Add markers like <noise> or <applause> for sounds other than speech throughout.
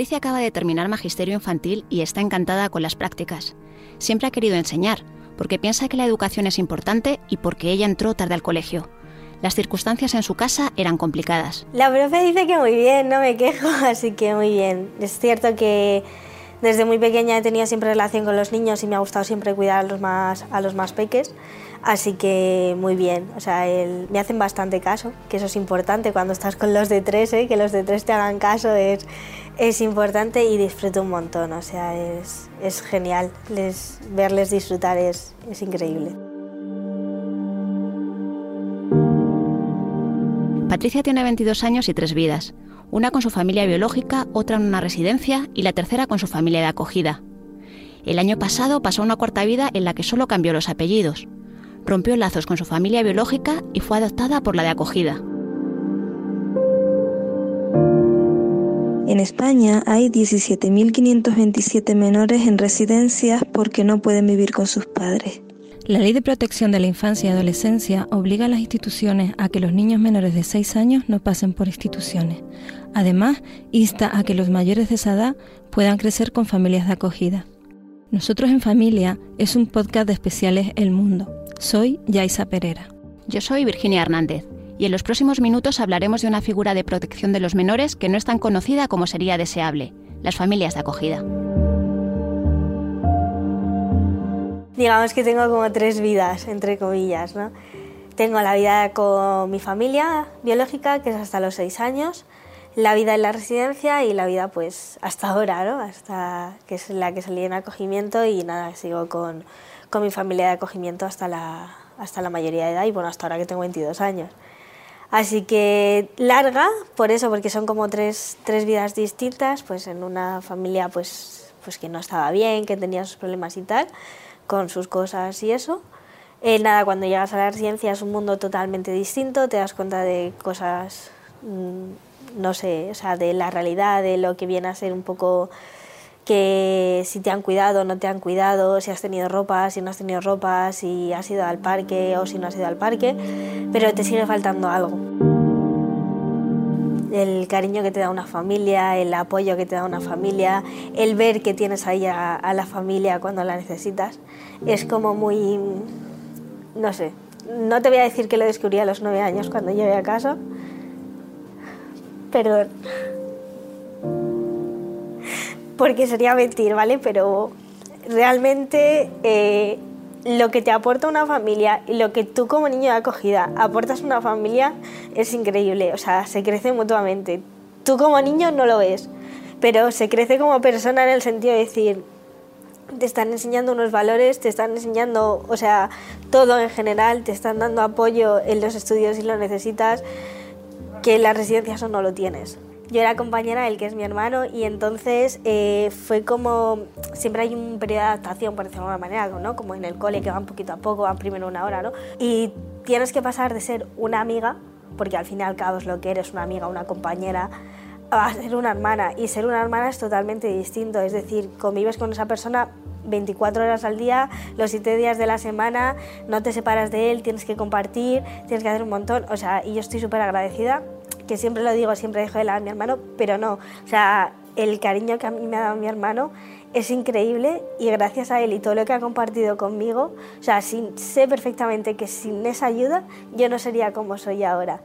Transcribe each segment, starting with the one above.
Patricia acaba de terminar magisterio infantil y está encantada con las prácticas. Siempre ha querido enseñar, porque piensa que la educación es importante y porque ella entró tarde al colegio. Las circunstancias en su casa eran complicadas. La profe dice que muy bien, no me quejo, <laughs> así que muy bien. Es cierto que desde muy pequeña he tenido siempre relación con los niños y me ha gustado siempre cuidar a los más, a así que muy bien. O sea, me hacen bastante caso, que eso es importante cuando estás con los de tres, ¿eh? que los de tres te hagan caso es, es importante y disfruto un montón. O sea, es, es genial. Les, verles disfrutar es, es increíble. Patricia tiene 22 años y tres vidas una con su familia biológica, otra en una residencia y la tercera con su familia de acogida. El año pasado pasó una cuarta vida en la que solo cambió los apellidos. Rompió lazos con su familia biológica y fue adoptada por la de acogida. En España hay 17.527 menores en residencias porque no pueden vivir con sus padres. La Ley de Protección de la Infancia y Adolescencia obliga a las instituciones a que los niños menores de 6 años no pasen por instituciones. Además, insta a que los mayores de esa edad puedan crecer con familias de acogida. Nosotros en Familia es un podcast de especiales El Mundo. Soy Yaisa Pereira. Yo soy Virginia Hernández y en los próximos minutos hablaremos de una figura de protección de los menores que no es tan conocida como sería deseable, las familias de acogida. digamos que tengo como tres vidas, entre comillas, ¿no? Tengo la vida con mi familia biológica, que es hasta los seis años, la vida en la residencia y la vida pues hasta ahora, ¿no? Hasta que es la que salí en acogimiento y nada, sigo con, con mi familia de acogimiento hasta la, hasta la mayoría de edad y bueno, hasta ahora que tengo 22 años. Así que larga, por eso, porque son como tres, tres vidas distintas, pues en una familia pues, pues que no estaba bien, que tenía sus problemas y tal, con sus cosas y eso. Eh, nada, cuando llegas a la residencia es un mundo totalmente distinto, te das cuenta de cosas, no sé, o sea, de la realidad, de lo que viene a ser un poco que si te han cuidado, no te han cuidado, si has tenido ropa, si no has tenido ropa, si has ido al parque o si no has ido al parque, pero te sigue faltando algo. El cariño que te da una familia, el apoyo que te da una familia, el ver que tienes ahí a, la familia cuando la necesitas, es como muy, no sé, no te voy a decir que lo descubrí a los nueve años cuando llegué a casa, perdón, porque sería mentir, ¿vale? Pero realmente eh, lo que te aporta una familia y lo que tú como niño de acogida aportas a una familia es increíble, o sea, se crece mutuamente. Tú como niño no lo ves, pero se crece como persona en el sentido de decir, te están enseñando unos valores, te están enseñando, o sea, todo en general, te están dando apoyo en los estudios si lo necesitas, que en las residencias no lo tienes yo era compañera del que es mi hermano y entonces eh, fue como, siempre hay un periodo de adaptación, por decirlo de alguna manera, ¿no? como en el cole que van poquito a poco, van primero una hora, ¿no? Y tienes que pasar de ser una amiga, porque al fin y al cabo es lo que eres, una amiga, una compañera, a ser una hermana. Y ser una hermana es totalmente distinto, es decir, convives con esa persona 24 horas al día, los 7 días de la semana, no te separas de él, tienes que compartir, tienes que hacer un montón, o sea, y yo estoy súper agradecida que siempre lo digo, siempre dejo de lado a mi hermano, pero no, o sea, el cariño que a mí me ha dado mi hermano es increíble y gracias a él y todo lo que ha compartido conmigo, o sea, sé perfectamente que sin esa ayuda yo no sería como soy ahora.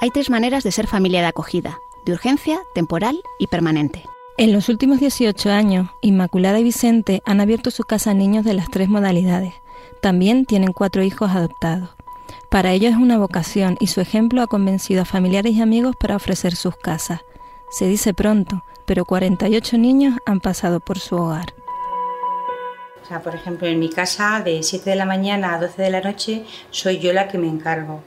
Hay tres maneras de ser familia de acogida, de urgencia, temporal y permanente. En los últimos 18 años, Inmaculada y Vicente han abierto su casa a niños de las tres modalidades. También tienen cuatro hijos adoptados. Para ellos es una vocación y su ejemplo ha convencido a familiares y amigos para ofrecer sus casas. Se dice pronto, pero 48 niños han pasado por su hogar. O sea, por ejemplo, en mi casa de 7 de la mañana a 12 de la noche soy yo la que me encargo.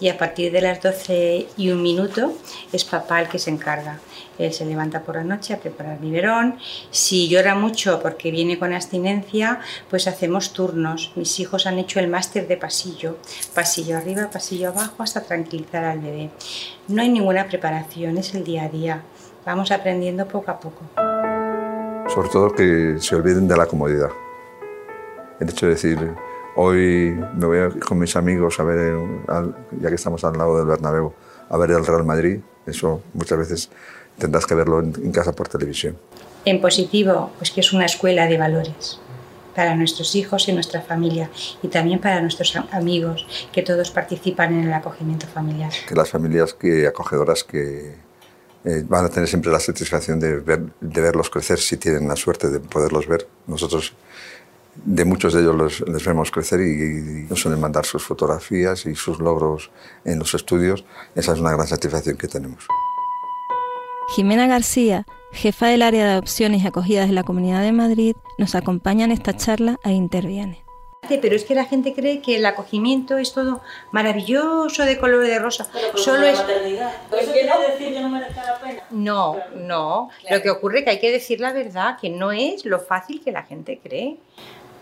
Y a partir de las 12 y un minuto es papá el que se encarga. Él se levanta por la noche a preparar biberón. Si llora mucho porque viene con abstinencia, pues hacemos turnos. Mis hijos han hecho el máster de pasillo, pasillo arriba, pasillo abajo, hasta tranquilizar al bebé. No hay ninguna preparación, es el día a día. Vamos aprendiendo poco a poco. Sobre todo que se olviden de la comodidad. El hecho de decir, hoy me voy con mis amigos a ver, ya que estamos al lado del Bernabéu, a ver el Real Madrid Eso muchas veces tendrás que verlo en, casa por televisión. En positivo, pues que es una escuela de valores para nuestros hijos y nuestra familia y también para nuestros amigos, que todos participan en el acogimiento familiar. Que las familias que acogedoras que eh, van a tener siempre la satisfacción de, de verlos crecer si tienen la suerte de poderlos ver. Nosotros de muchos de ellos los, les vemos crecer y, nos suelen mandar sus fotografías y sus logros en los estudios. Esa es una gran satisfacción que tenemos. Jimena García, jefa del área de adopciones y acogidas de la Comunidad de Madrid, nos acompaña en esta charla e interviene. Pero es que la gente cree que el acogimiento es todo maravilloso de color de rosa. Solo es maternidad. ¿Eso quiere decir que no merezca la pena? No, no. Lo que ocurre es que hay que decir la verdad, que no es lo fácil que la gente cree.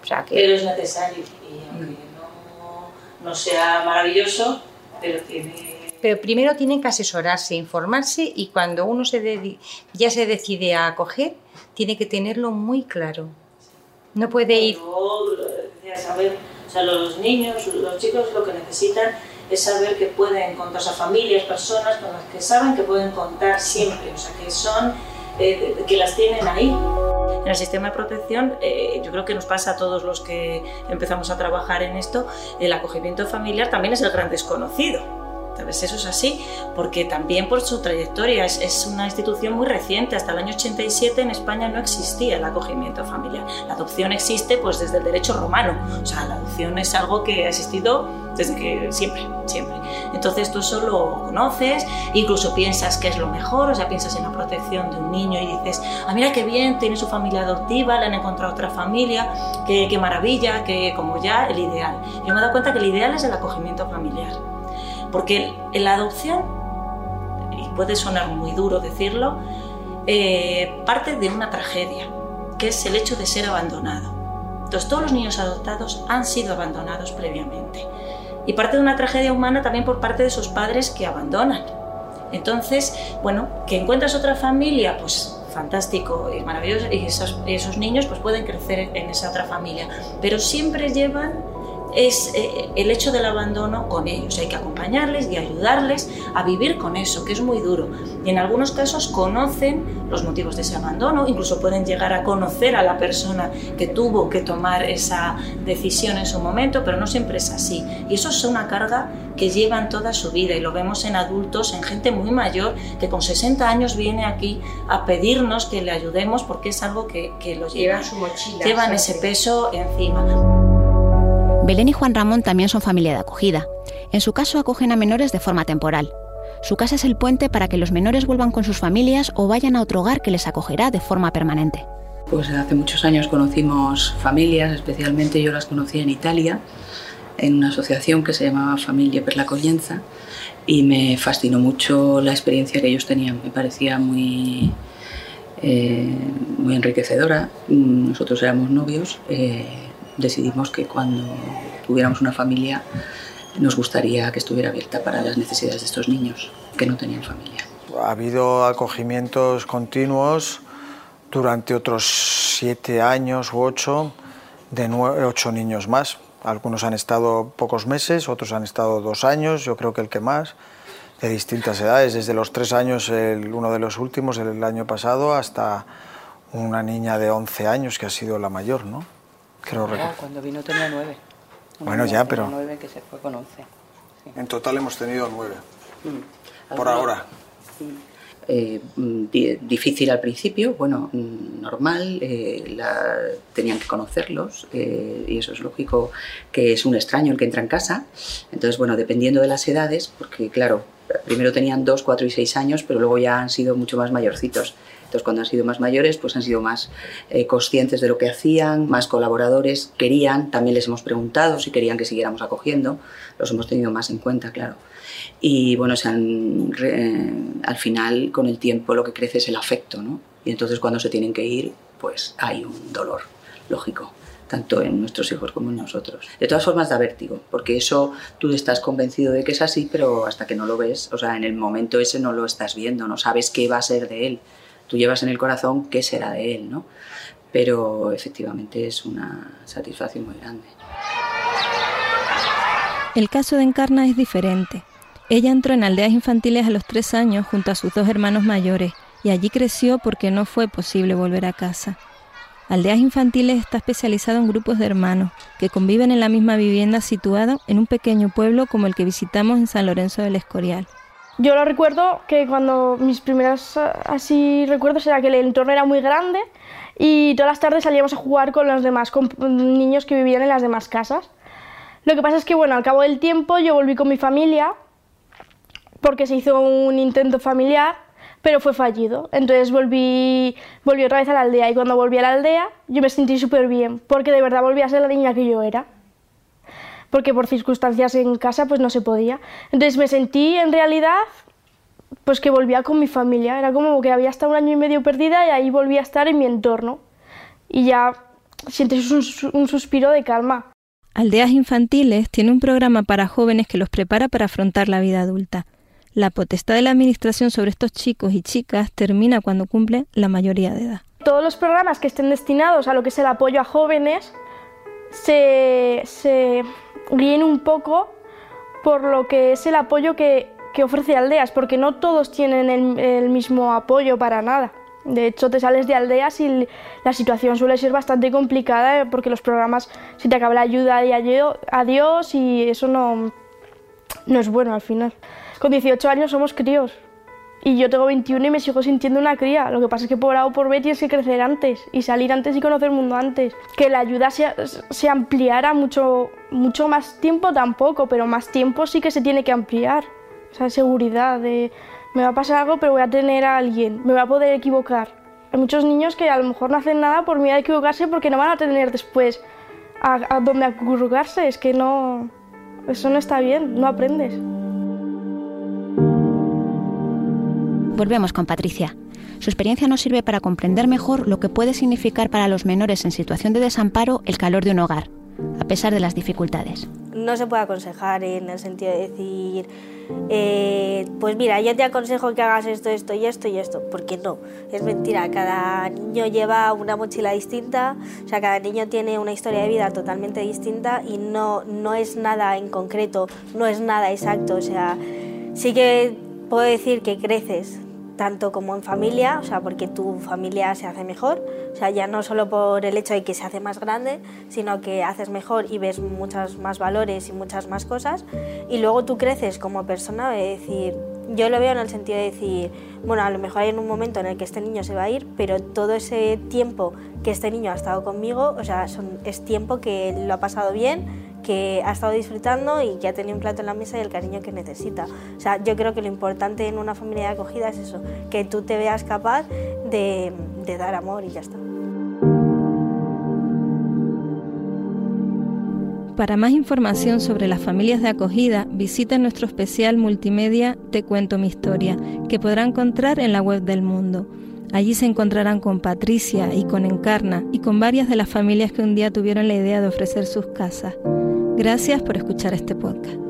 O sea, que... Pero es necesario y aunque no, no sea maravilloso, pero tiene pero primero tienen que asesorarse, informarse y cuando uno se ya se decide a acoger, tiene que tenerlo muy claro. No puede ir... Saber, o sea, los niños, los chicos lo que necesitan es saber que pueden encontrarse a familias, personas con las que saben que pueden contar siempre, o sea, que son, eh, que las tienen ahí. En el sistema de protección, eh, yo creo que nos pasa a todos los que empezamos a trabajar en esto, el acogimiento familiar también es el gran desconocido eso es así, porque también por su trayectoria es, una institución muy reciente. Hasta el año 87 en España no existía el acogimiento familiar. La adopción existe pues desde el derecho romano. O sea, la adopción es algo que ha existido desde que siempre, siempre. Entonces tú eso lo conoces, incluso piensas que es lo mejor, o sea, piensas en la protección de un niño y dices, ah, mira qué bien, tiene su familia adoptiva, le han encontrado otra familia, qué, qué maravilla, que como ya el ideal. Yo me he dado cuenta que el ideal es el acogimiento familiar porque la adopción, y puede sonar muy duro decirlo, eh, parte de una tragedia, que es el hecho de ser abandonado. Entonces todos los niños adoptados han sido abandonados previamente. Y parte de una tragedia humana también por parte de sus padres que abandonan. Entonces, bueno, que encuentras otra familia, pues fantástico y maravilloso, y esos, esos niños pues pueden crecer en esa otra familia, pero siempre llevan es eh, el hecho del abandono con ellos. Hay que acompañarles y ayudarles a vivir con eso, que es muy duro. Y en algunos casos conocen los motivos de ese abandono, incluso pueden llegar a conocer a la persona que tuvo que tomar esa decisión en su momento, pero no siempre es así. Y eso es una carga que llevan toda su vida y lo vemos en adultos, en gente muy mayor que con 60 años viene aquí a pedirnos que le ayudemos porque es algo que, que los llevan, su mochila, llevan ese peso encima. Belén y Juan Ramón también son familia de acogida. En su caso acogen a menores de forma temporal. Su casa es el puente para que los menores vuelvan con sus familias o vayan a otro hogar que les acogerá de forma permanente. Pues hace muchos años conocimos familias, especialmente yo las conocí en Italia, en una asociación que se llamaba Familia per la Coglienza y me fascinó mucho la experiencia que ellos tenían. Me parecía muy, eh, muy enriquecedora. Nosotros éramos novios. Eh, decidimos que cuando tuviéramos una familia nos gustaría que estuviera abierta para las necesidades de estos niños que no tenían familia. Ha habido acogimientos continuos durante otros siete años u ocho de ocho niños más. Algunos han estado pocos meses, otros han estado dos años, yo creo que el que más, de distintas edades, desde los tres años, el, uno de los últimos, el año pasado, hasta una niña de 11 años que ha sido la mayor, ¿no? Cuando vino tenía nueve. bueno, ya, pero... Nueve que se fue con once. En total hemos tenido nueve. Mm. Por ahora. Mm. Eh, difícil al principio, bueno, mm, normal, eh, tenían que conocerlos eh, y eso es lógico que es un extraño el que entra en casa. Entonces, bueno, dependiendo de las edades, porque claro, primero tenían dos, cuatro y seis años, pero luego ya han sido mucho más mayorcitos. Entonces, cuando han sido más mayores, pues han sido más eh, conscientes de lo que hacían, más colaboradores, querían, también les hemos preguntado si querían que siguiéramos acogiendo, los hemos tenido más en cuenta, claro. Y bueno, se al final, con el tiempo, lo que crece es el afecto, ¿no? Y entonces, cuando se tienen que ir, pues hay un dolor, lógico tanto en nuestros hijos como en nosotros. De todas formas da vértigo, porque eso tú estás convencido de que es así, pero hasta que no lo ves, o sea, en el momento ese no lo estás viendo, no sabes qué va a ser de él tú llevas en el corazón qué será de él, ¿no? Pero efectivamente es una satisfacción muy grande. El caso de Encarna es diferente. Ella entró en aldeas infantiles a los tres años junto a sus dos hermanos mayores y allí creció porque no fue posible volver a casa. Aldeas Infantiles está especializado en grupos de hermanos que conviven en la misma vivienda situada en un pequeño pueblo como el que visitamos en San Lorenzo del Escorial. Yo lo recuerdo que cuando mis primeros así recuerdos era que el entorno era muy grande y todas las tardes salíamos a jugar con los demás con niños que vivían en las demás casas. Lo que pasa es que bueno, al cabo del tiempo yo volví con mi familia porque se hizo un intento familiar pero fue fallido. Entonces volví, volví otra vez a la aldea y cuando volví a la aldea yo me sentí súper bien, porque de verdad volví a ser la niña que yo era. Porque por circunstancias en casa pues no se podía. Entonces me sentí en realidad pues que volvía con mi familia. Era como que había estado un año y medio perdida y ahí volví a estar en mi entorno. Y ya sientes un, un suspiro de calma. Aldeas Infantiles tiene un programa para jóvenes que los prepara para afrontar la vida adulta. La potestad de la Administración sobre estos chicos y chicas termina cuando cumplen la mayoría de edad. Todos los programas que estén destinados a lo que es el apoyo a jóvenes se, se guíen un poco por lo que es el apoyo que, que ofrece Aldeas, porque no todos tienen el, mismo apoyo para nada. De hecho, te sales de Aldeas y la situación suele ser bastante complicada porque los programas se te acaba la ayuda de adiós y eso no, no es bueno al final. Con 18 años somos críos. Y yo tengo 21 y me sigo sintiendo una cría. Lo que pasa es que por A o por B tienes que crecer antes y salir antes y conocer el mundo antes. Que la ayuda se, se, ampliara mucho, mucho más tiempo tampoco, pero más tiempo sí que se tiene que ampliar. Esa seguridad de me va a pasar algo pero voy a tener a alguien, me va a poder equivocar. Hay muchos niños que a lo mejor no hacen nada por miedo a equivocarse porque no van a tener después a, a dónde acurrucarse. Es que no... Eso no está bien, no aprendes. Volvemos con Patricia. Su experiencia nos sirve para comprender mejor lo que puede significar para los menores en situación de desamparo el calor de un hogar, a pesar de las dificultades. No se puede aconsejar en el sentido de decir, eh, pues mira, yo te aconsejo que hagas esto, esto y esto y esto, porque no, es mentira, cada niño lleva una mochila distinta, o sea, cada niño tiene una historia de vida totalmente distinta y no, no es nada en concreto, no es nada exacto, o sea, sí que puedo decir que creces tanto como en familia, o sea, porque tu familia se hace mejor, o sea, ya no solo por el hecho de que se hace más grande, sino que haces mejor y ves muchos más valores y muchas más cosas, y luego tú creces como persona, de decir, yo lo veo en el sentido de decir, bueno, a lo mejor hay un momento en el que este niño se va a ir, pero todo ese tiempo que este niño ha estado conmigo, o sea, es tiempo que lo ha pasado bien, que ha estado disfrutando y que ha tenido un plato en la mesa y el cariño que necesita. O sea, yo creo que lo importante en una familia de acogida es eso, que tú te veas capaz de, dar amor y ya está. Para más información sobre las familias de acogida, visita nuestro especial multimedia Te cuento mi historia, que podrá encontrar en la web del mundo. Allí se encontrarán con Patricia y con Encarna y con varias de las familias que un día tuvieron la idea de ofrecer sus casas. Gracias por escuchar este podcast.